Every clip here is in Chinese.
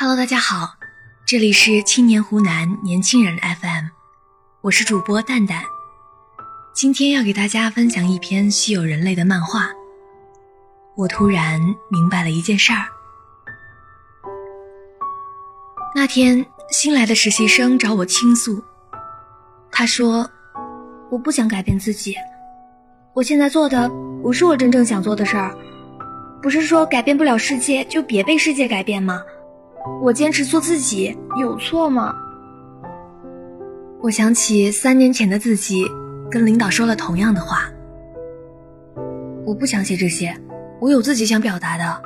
Hello，大家好，这里是青年湖南年轻人 FM，我是主播蛋蛋。今天要给大家分享一篇稀有人类的漫画。我突然明白了一件事儿。那天新来的实习生找我倾诉，他说：“我不想改变自己，我现在做的不是我真正想做的事儿。不是说改变不了世界就别被世界改变吗？我坚持做自己有错吗？”我想起三年前的自己。跟领导说了同样的话，我不想写这些，我有自己想表达的。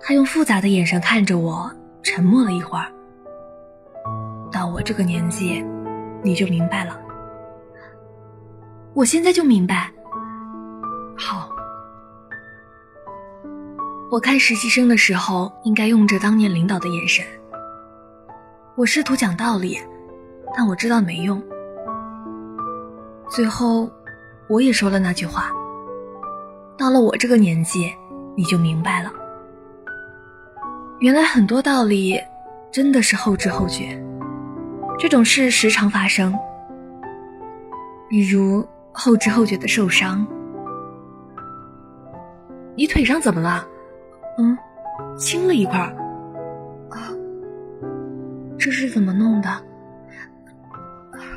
他用复杂的眼神看着我，沉默了一会儿。到我这个年纪，你就明白了。我现在就明白。好，我看实习生的时候，应该用着当年领导的眼神。我试图讲道理，但我知道没用。最后，我也说了那句话。到了我这个年纪，你就明白了。原来很多道理真的是后知后觉，这种事时常发生。比如后知后觉的受伤。你腿上怎么了？嗯，青了一块。啊，这是怎么弄的？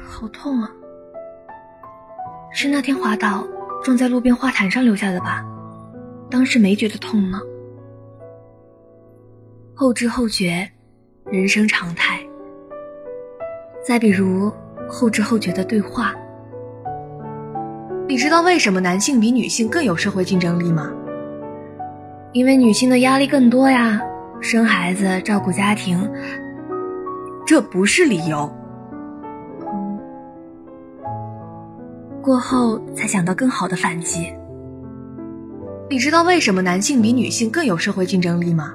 好痛啊！是那天滑倒撞在路边花坛上留下的吧？当时没觉得痛呢。后知后觉，人生常态。再比如后知后觉的对话。你知道为什么男性比女性更有社会竞争力吗？因为女性的压力更多呀，生孩子、照顾家庭，这不是理由。过后才想到更好的反击。你知道为什么男性比女性更有社会竞争力吗？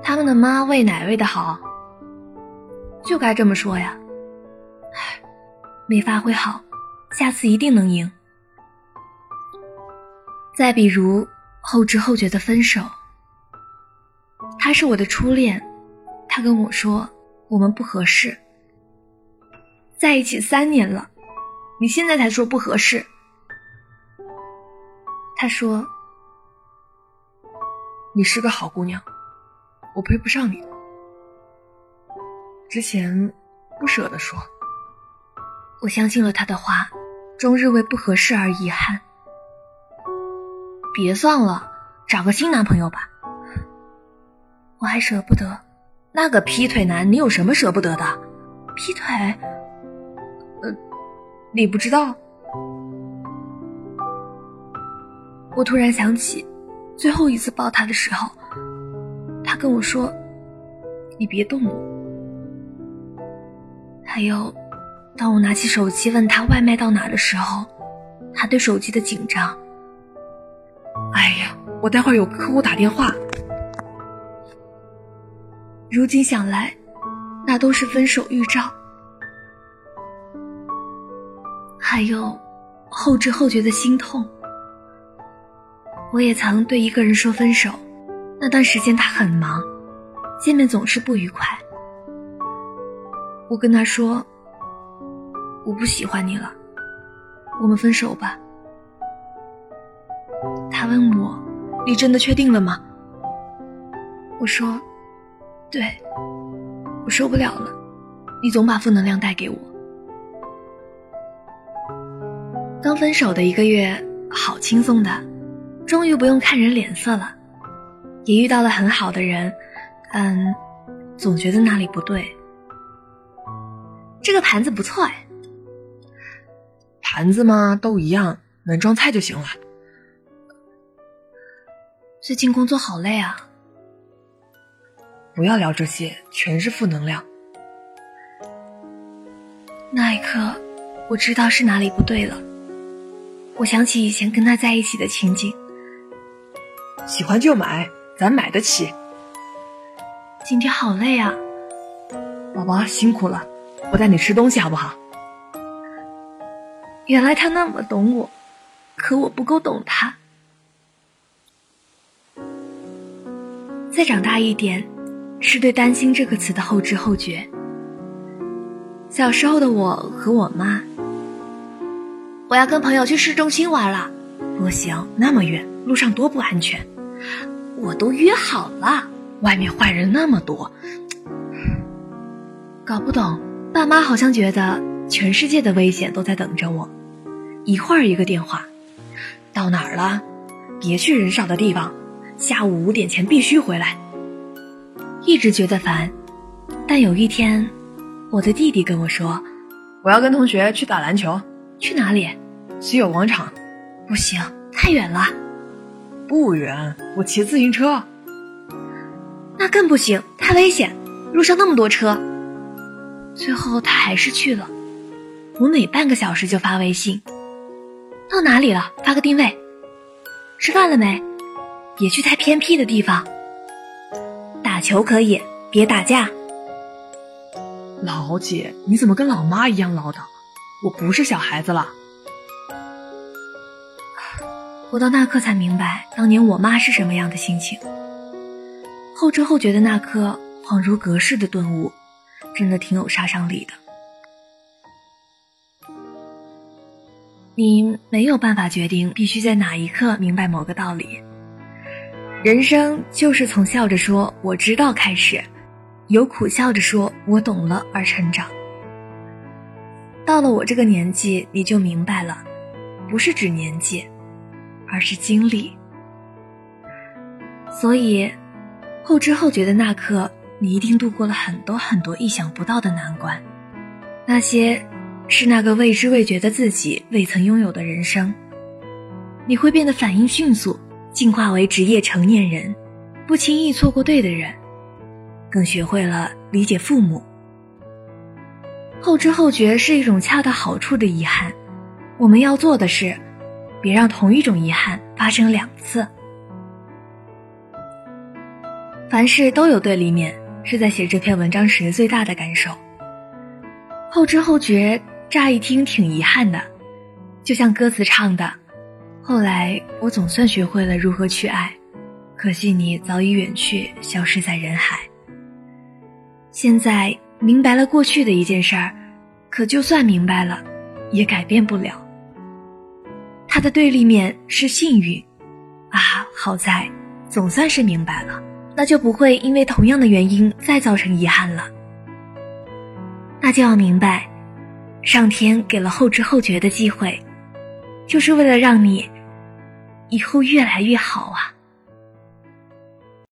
他们的妈喂奶喂的好。就该这么说呀。唉，没发挥好，下次一定能赢。再比如后知后觉的分手。他是我的初恋，他跟我说我们不合适。在一起三年了。你现在才说不合适。他说：“你是个好姑娘，我配不上你。”之前不舍得说，我相信了他的话，终日为不合适而遗憾。别算了，找个新男朋友吧。我还舍不得，那个劈腿男，你有什么舍不得的？劈腿？呃。你不知道，我突然想起，最后一次抱他的时候，他跟我说：“你别动。”还有，当我拿起手机问他外卖到哪的时候，他对手机的紧张。哎呀，我待会儿有客户打电话。如今想来，那都是分手预兆。还有后知后觉的心痛。我也曾对一个人说分手，那段时间他很忙，见面总是不愉快。我跟他说：“我不喜欢你了，我们分手吧。”他问我：“你真的确定了吗？”我说：“对，我受不了了，你总把负能量带给我。”刚分手的一个月，好轻松的，终于不用看人脸色了，也遇到了很好的人，嗯，总觉得哪里不对。这个盘子不错哎，盘子嘛都一样，能装菜就行了。最近工作好累啊，不要聊这些，全是负能量。那一刻，我知道是哪里不对了。我想起以前跟他在一起的情景。喜欢就买，咱买得起。今天好累啊，宝宝辛苦了，我带你吃东西好不好？原来他那么懂我，可我不够懂他。再长大一点，是对“担心”这个词的后知后觉。小时候的我和我妈，我要跟朋友去市中心玩了，不行，那么远，路上多不安全。我都约好了，外面坏人那么多，搞不懂。爸妈好像觉得全世界的危险都在等着我，一会儿一个电话，到哪儿了？别去人少的地方，下午五点前必须回来。一直觉得烦，但有一天，我的弟弟跟我说：“我要跟同学去打篮球，去哪里？西友广场。”不行，太远了。不远，我骑自行车。那更不行，太危险，路上那么多车。最后他还是去了。我每半个小时就发微信：“到哪里了？发个定位。”吃饭了没？别去太偏僻的地方。打球可以，别打架。老姐，你怎么跟老妈一样唠叨？我不是小孩子了。我到那刻才明白，当年我妈是什么样的心情。后知后觉的那刻，恍如隔世的顿悟。真的挺有杀伤力的。你没有办法决定必须在哪一刻明白某个道理。人生就是从笑着说“我知道”开始，由苦笑着说“我懂了”而成长。到了我这个年纪，你就明白了，不是指年纪，而是经历。所以，后知后觉的那刻。你一定度过了很多很多意想不到的难关，那些是那个未知未觉的自己未曾拥有的人生。你会变得反应迅速，进化为职业成年人，不轻易错过对的人，更学会了理解父母。后知后觉是一种恰到好处的遗憾，我们要做的是，别让同一种遗憾发生两次。凡事都有对立面。是在写这篇文章时最大的感受。后知后觉，乍一听挺遗憾的，就像歌词唱的：“后来我总算学会了如何去爱，可惜你早已远去，消失在人海。”现在明白了过去的一件事儿，可就算明白了，也改变不了。它的对立面是幸运，啊，好在总算是明白了。那就不会因为同样的原因再造成遗憾了。那就要明白，上天给了后知后觉的机会，就是为了让你以后越来越好啊。